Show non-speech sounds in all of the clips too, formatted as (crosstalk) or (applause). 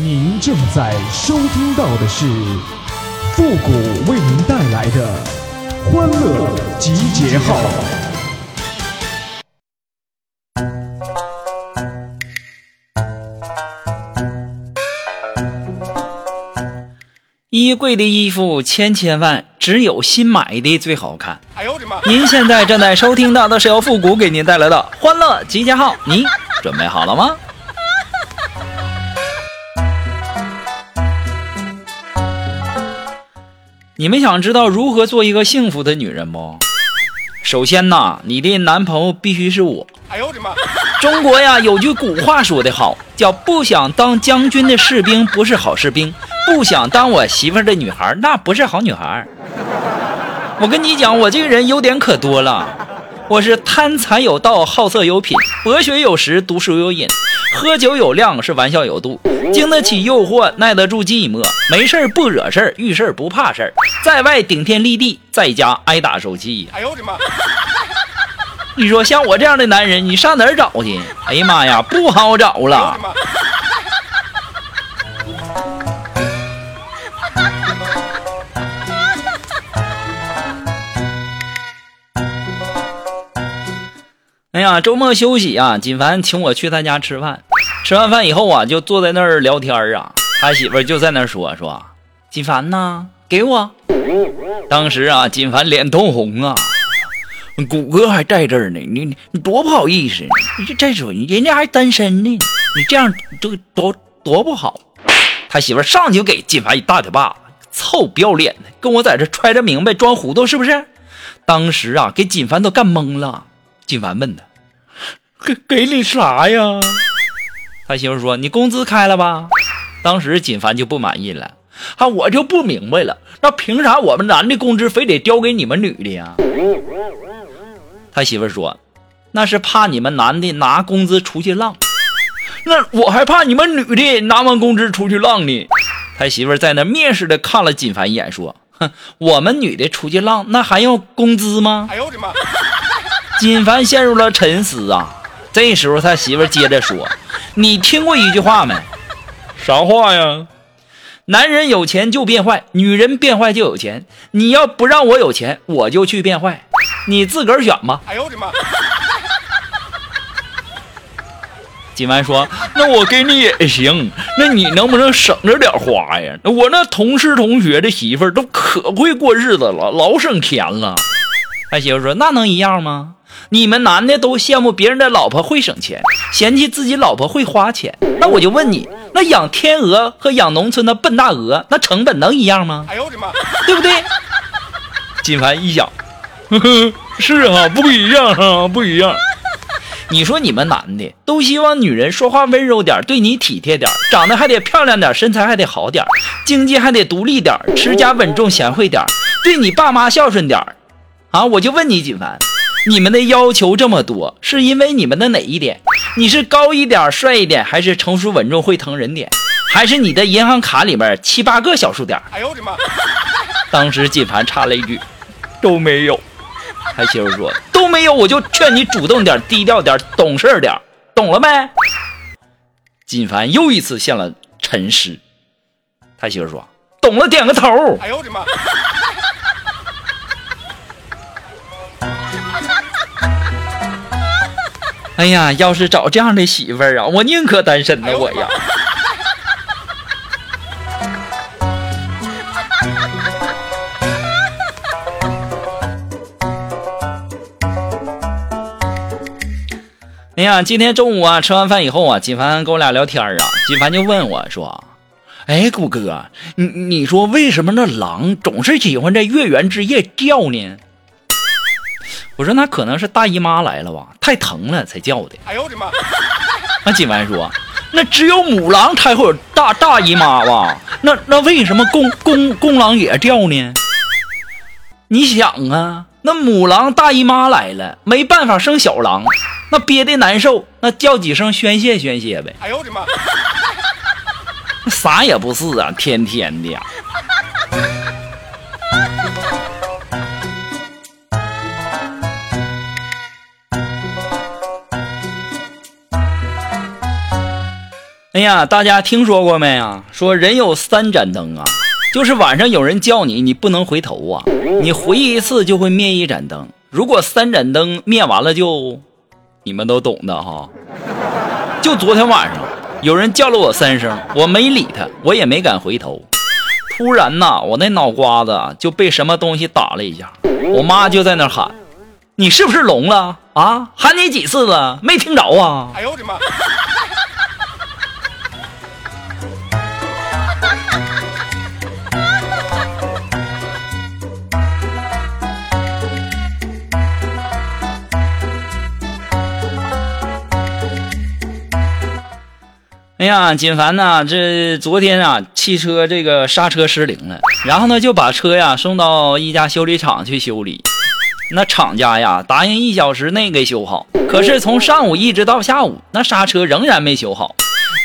您正在收听到的是复古为您带来的欢乐集结号。衣柜的衣服千千万，只有新买的最好看。哎呦我的妈！您现在正在收听到的是由复古给您带来的欢乐集结号，您准备好了吗？你们想知道如何做一个幸福的女人不？首先呐，你的男朋友必须是我。哎呦我的妈！中国呀有句古话说得好，叫不想当将军的士兵不是好士兵，不想当我媳妇儿的女孩那不是好女孩。我跟你讲，我这个人优点可多了，我是贪财有道，好色有品，博学有识，读书有瘾，喝酒有量，是玩笑有度，经得起诱惑，耐得住寂寞，没事儿不惹事儿，遇事儿不怕事儿，在外顶天立地，在家挨打受气。哎呦我的妈！(laughs) 你说像我这样的男人，你上哪儿找去？哎呀妈呀，不好找了哎呀，周末休息啊，锦凡请我去他家吃饭。吃完饭以后啊，就坐在那儿聊天啊。他媳妇儿就在那儿说说，锦凡呐，给我。当时啊，锦凡脸通红啊，谷歌还在这儿呢，你你你多不好意思，你这再说人家还单身呢，你这样就多多不好。他媳妇儿上去就给锦凡一大嘴巴子，臭不要脸的，跟我在这揣着明白装糊涂是不是？当时啊，给锦凡都干懵了。锦凡问他：“给给你啥呀？”他媳妇说：“你工资开了吧？”当时锦凡就不满意了，啊，我就不明白了，那凭啥我们男的工资非得交给你们女的呀？他媳妇说：“那是怕你们男的拿工资出去浪，那我还怕你们女的拿完工资出去浪呢。”他媳妇在那蔑视的看了锦凡一眼，说：“哼，我们女的出去浪，那还要工资吗？”哎呦我的妈！锦凡陷入了沉思啊。这时候他媳妇接着说：“你听过一句话没？啥话呀？男人有钱就变坏，女人变坏就有钱。你要不让我有钱，我就去变坏，你自个儿选吧。哎呦我的妈！”锦凡说：“那我给你也行，那你能不能省着点花呀？我那同事同学的媳妇儿都可会过日子了，老省钱了。”他媳妇说：“那能一样吗？你们男的都羡慕别人的老婆会省钱，嫌弃自己老婆会花钱。那我就问你，那养天鹅和养农村的笨大鹅，那成本能一样吗？哎呦我的妈！对不对？”金凡一想，呵呵，是啊，不一样啊，不一样。你说你们男的都希望女人说话温柔点，对你体贴点，长得还得漂亮点，身材还得好点，经济还得独立点，持家稳重贤惠点，对你爸妈孝顺点啊！我就问你，锦凡，你们的要求这么多，是因为你们的哪一点？你是高一点、帅一点，还是成熟稳重会疼人点？还是你的银行卡里面七八个小数点？哎呦我的妈！(laughs) 当时锦凡插了一句：“都没有。”他媳妇说：“都没有，我就劝你主动点、低调点、懂事点，懂了没？”锦凡又一次陷了沉思。他媳妇说：“懂了，点个头。哎呦我的妈！” (laughs) 哎呀，要是找这样的媳妇儿啊，我宁可单身呢，我呀。哎呀，今天中午啊，吃完饭以后啊，锦凡跟我俩聊天啊，锦凡就问我说：“哎，谷哥，你你说为什么那狼总是喜欢在月圆之夜叫呢？”我说：“那可能是大姨妈来了吧，太疼了才叫的。哎呦我的妈！” (laughs) 那锦凡说：“那只有母狼才会有大大姨妈吧？那那为什么公公公狼也叫呢？你想啊，那母狼大姨妈来了，没办法生小狼，那憋的难受，那叫几声宣泄宣泄呗。哎呦我的妈！(laughs) 那啥也不是啊，天天的呀。哎呀，大家听说过没啊？说人有三盏灯啊，就是晚上有人叫你，你不能回头啊，你回一次就会灭一盏灯。如果三盏灯灭完了，就你们都懂的哈。就昨天晚上，有人叫了我三声，我没理他，我也没敢回头。突然呐，我那脑瓜子就被什么东西打了一下，我妈就在那喊：“你是不是聋了啊？喊你几次了，没听着啊？”哎呦我的妈！哎呀，锦凡呐，这昨天啊，汽车这个刹车失灵了，然后呢就把车呀送到一家修理厂去修理。那厂家呀答应一小时内给修好，可是从上午一直到下午，那刹车仍然没修好。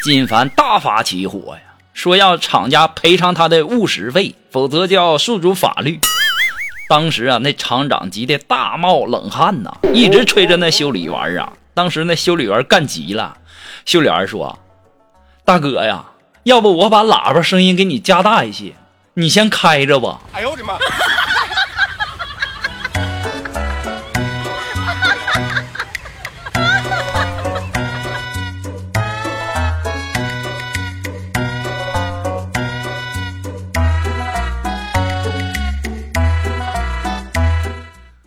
锦凡大发起火呀，说要厂家赔偿他的误时费，否则就要诉诸法律。当时啊，那厂长急得大冒冷汗呐，一直催着那修理员啊。当时那修理员干急了，修理员说。大哥呀，要不我把喇叭声音给你加大一些，你先开着吧。哎呦我的妈！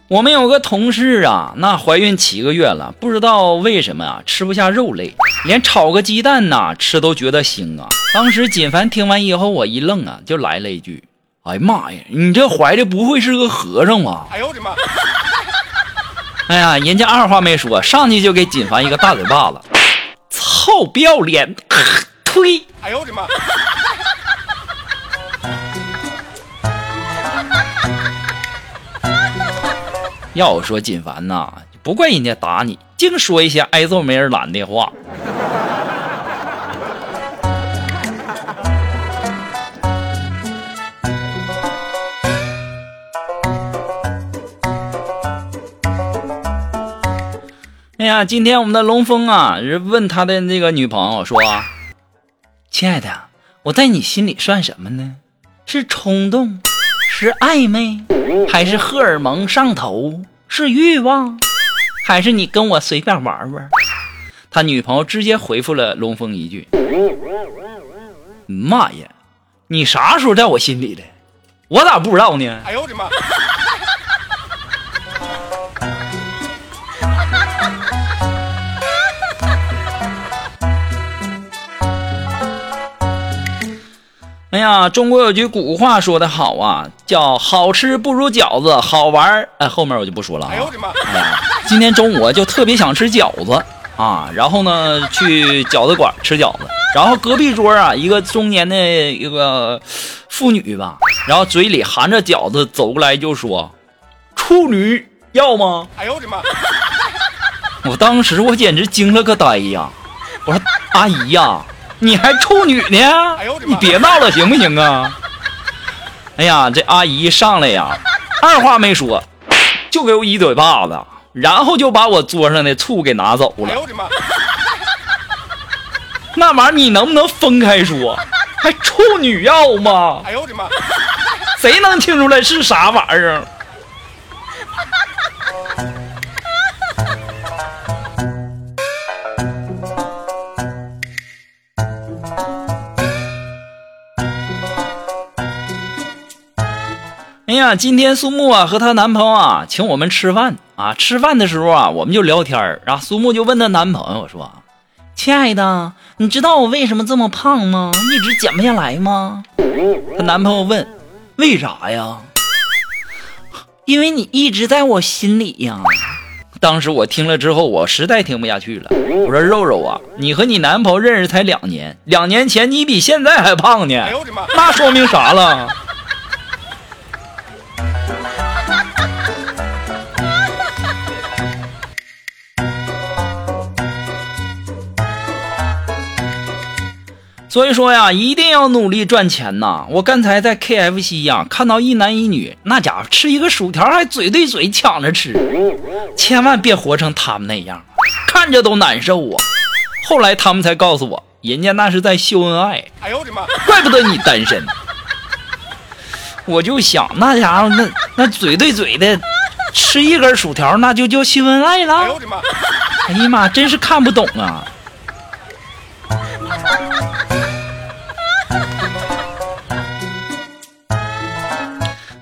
我们有个同事啊，那怀孕七个月了，不知道为什么啊，吃不下肉类，连炒个鸡蛋呐吃都觉得腥啊。当时锦凡听完以后，我一愣啊，就来了一句：“哎呀妈呀，你这怀的不会是个和尚吧？”哎呦我的妈！(laughs) 哎呀，人家二话没说，上去就给锦凡一个大嘴巴子，操，不要脸，(laughs) 呸！哎呦我的妈！要我说，锦凡呐，不怪人家打你，净说一些挨揍没人拦的话。哎呀，今天我们的龙峰啊，问他的那个女朋友说：“亲爱的，我在你心里算什么呢？是冲动？”是暧昧，还是荷尔蒙上头？是欲望，还是你跟我随便玩玩？他女朋友直接回复了龙峰一句：“妈呀，你啥时候在我心里的？我咋不知道呢？”哎呦我的妈！哎呀，中国有句古话说得好啊，叫好吃不如饺子，好玩哎，后面我就不说了。哎呦我的妈！哎呀，今天中午就特别想吃饺子啊，然后呢去饺子馆吃饺子，然后隔壁桌啊一个中年的一个妇女吧，然后嘴里含着饺子走过来就说：“处女要吗？” (laughs) 哎呦我的妈！我当时我简直惊了个呆呀！我说 (laughs) 阿姨呀。你还处女呢？你别闹了，行不行啊？哎呀，这阿姨上来呀，二话没说，就给我一嘴巴子，然后就把我桌上的醋给拿走了。那玩意儿你能不能分开说？还处女药吗？哎呦我的妈！谁能听出来是啥玩意儿？呀，今天苏木啊和她男朋友啊请我们吃饭啊，吃饭的时候啊我们就聊天儿，然后苏木就问她男朋友说：“亲爱的，你知道我为什么这么胖吗？一直减不下来吗？”她男朋友问：“为啥呀？”因为你一直在我心里呀。当时我听了之后，我实在听不下去了，我说：“肉肉啊，你和你男朋友认识才两年，两年前你比现在还胖呢，那说明啥了？”所以说呀，一定要努力赚钱呐！我刚才在 KFC 呀看到一男一女，那家伙吃一个薯条还嘴对嘴抢着吃，千万别活成他们那样，看着都难受啊！后来他们才告诉我，人家那是在秀恩爱。哎呦我的妈！怪不得你单身。我就想那家伙那那嘴对嘴的吃一根薯条，那就叫秀恩爱了。哎呦我的妈！哎呀妈，真是看不懂啊。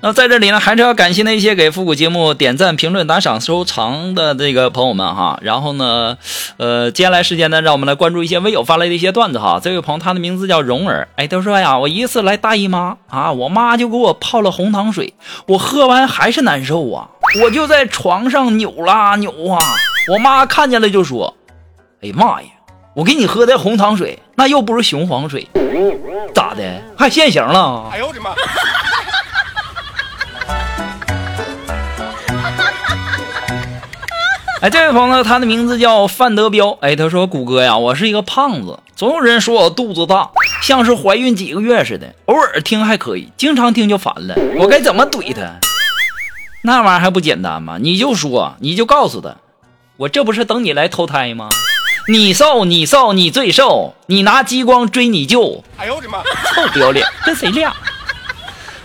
那在这里呢，还是要感谢那些给复古节目点赞、评论、打赏、收藏的这个朋友们哈。然后呢，呃，接下来时间呢，让我们来关注一些微友发来的一些段子哈。这位朋友他的名字叫蓉儿，哎，他说呀，我一次来大姨妈啊，我妈就给我泡了红糖水，我喝完还是难受啊，我就在床上扭啦扭啊，我妈看见了就说，哎妈呀，我给你喝的红糖水，那又不是雄黄水，咋的还现形了？哎呦我的妈！哎，这位朋友，他的名字叫范德彪。哎，他说：“谷歌呀，我是一个胖子，总有人说我肚子大，像是怀孕几个月似的。偶尔听还可以，经常听就烦了。我该怎么怼他？那玩意儿还不简单吗？你就说，你就告诉他，我这不是等你来投胎吗？你瘦，你瘦，你最瘦，你拿激光追你舅。哎呦我的妈，臭不要脸，跟谁俩？”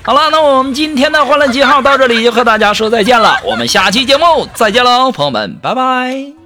好了，那我们今天的欢乐记号到这里就和大家说再见了。我们下期节目再见喽，朋友们，拜拜。